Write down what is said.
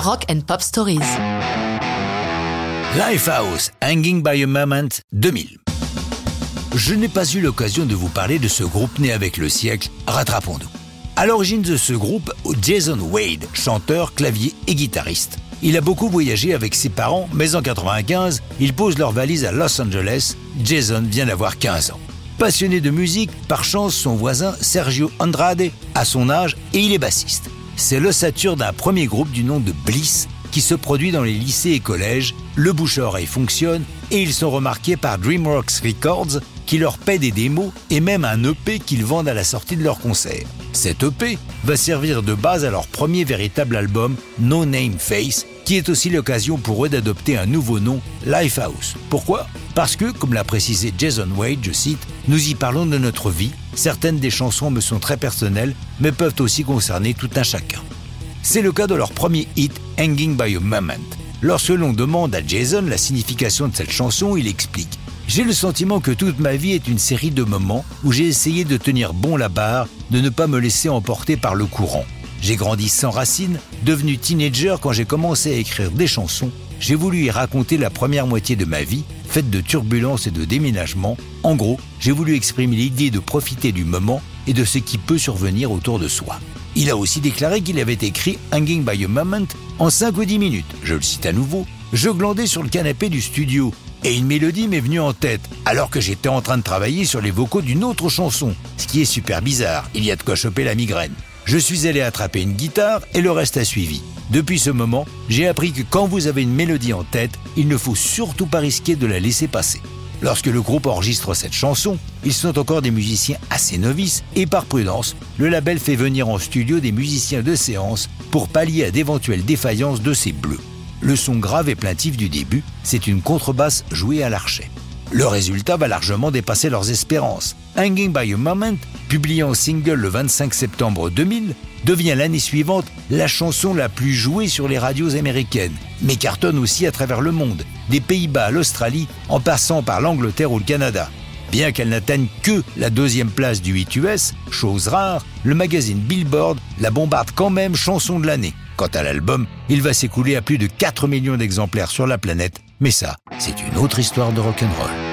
Rock and Pop Stories. Lifehouse, Hanging by a Moment 2000. Je n'ai pas eu l'occasion de vous parler de ce groupe né avec le siècle, rattrapons-nous. À l'origine de ce groupe, Jason Wade, chanteur, clavier et guitariste. Il a beaucoup voyagé avec ses parents, mais en 95, ils posent leur valise à Los Angeles. Jason vient d'avoir 15 ans. Passionné de musique, par chance, son voisin Sergio Andrade a son âge et il est bassiste. C'est l'ossature d'un premier groupe du nom de Bliss qui se produit dans les lycées et collèges. Le bouche à oreille fonctionne et ils sont remarqués par DreamWorks Records qui leur paie des démos et même un EP qu'ils vendent à la sortie de leur concert. Cet EP va servir de base à leur premier véritable album, No Name Face, qui est aussi l'occasion pour eux d'adopter un nouveau nom, Lifehouse. Pourquoi? Parce que, comme l'a précisé Jason Wade, je cite, Nous y parlons de notre vie, certaines des chansons me sont très personnelles, mais peuvent aussi concerner tout un chacun. C'est le cas de leur premier hit, Hanging by a Moment. Lorsque l'on demande à Jason la signification de cette chanson, il explique J'ai le sentiment que toute ma vie est une série de moments où j'ai essayé de tenir bon la barre, de ne pas me laisser emporter par le courant. J'ai grandi sans racines, devenu teenager quand j'ai commencé à écrire des chansons. J'ai voulu y raconter la première moitié de ma vie, faite de turbulences et de déménagements. En gros, j'ai voulu exprimer l'idée de profiter du moment et de ce qui peut survenir autour de soi. Il a aussi déclaré qu'il avait écrit Hanging by a Moment en 5 ou 10 minutes. Je le cite à nouveau. Je glandais sur le canapé du studio et une mélodie m'est venue en tête alors que j'étais en train de travailler sur les vocaux d'une autre chanson, ce qui est super bizarre. Il y a de quoi choper la migraine. Je suis allé attraper une guitare et le reste a suivi. Depuis ce moment, j'ai appris que quand vous avez une mélodie en tête, il ne faut surtout pas risquer de la laisser passer. Lorsque le groupe enregistre cette chanson, ils sont encore des musiciens assez novices et par prudence, le label fait venir en studio des musiciens de séance pour pallier à d'éventuelles défaillances de ces bleus. Le son grave et plaintif du début, c'est une contrebasse jouée à l'archet. Le résultat va largement dépasser leurs espérances. Hanging by a Moment, publié en single le 25 septembre 2000, devient l'année suivante la chanson la plus jouée sur les radios américaines, mais cartonne aussi à travers le monde, des Pays-Bas à l'Australie, en passant par l'Angleterre ou le Canada. Bien qu'elle n'atteigne que la deuxième place du 8 US, chose rare, le magazine Billboard la bombarde quand même chanson de l'année. Quant à l'album, il va s'écouler à plus de 4 millions d'exemplaires sur la planète, mais ça, c'est une autre histoire de rock'n'roll.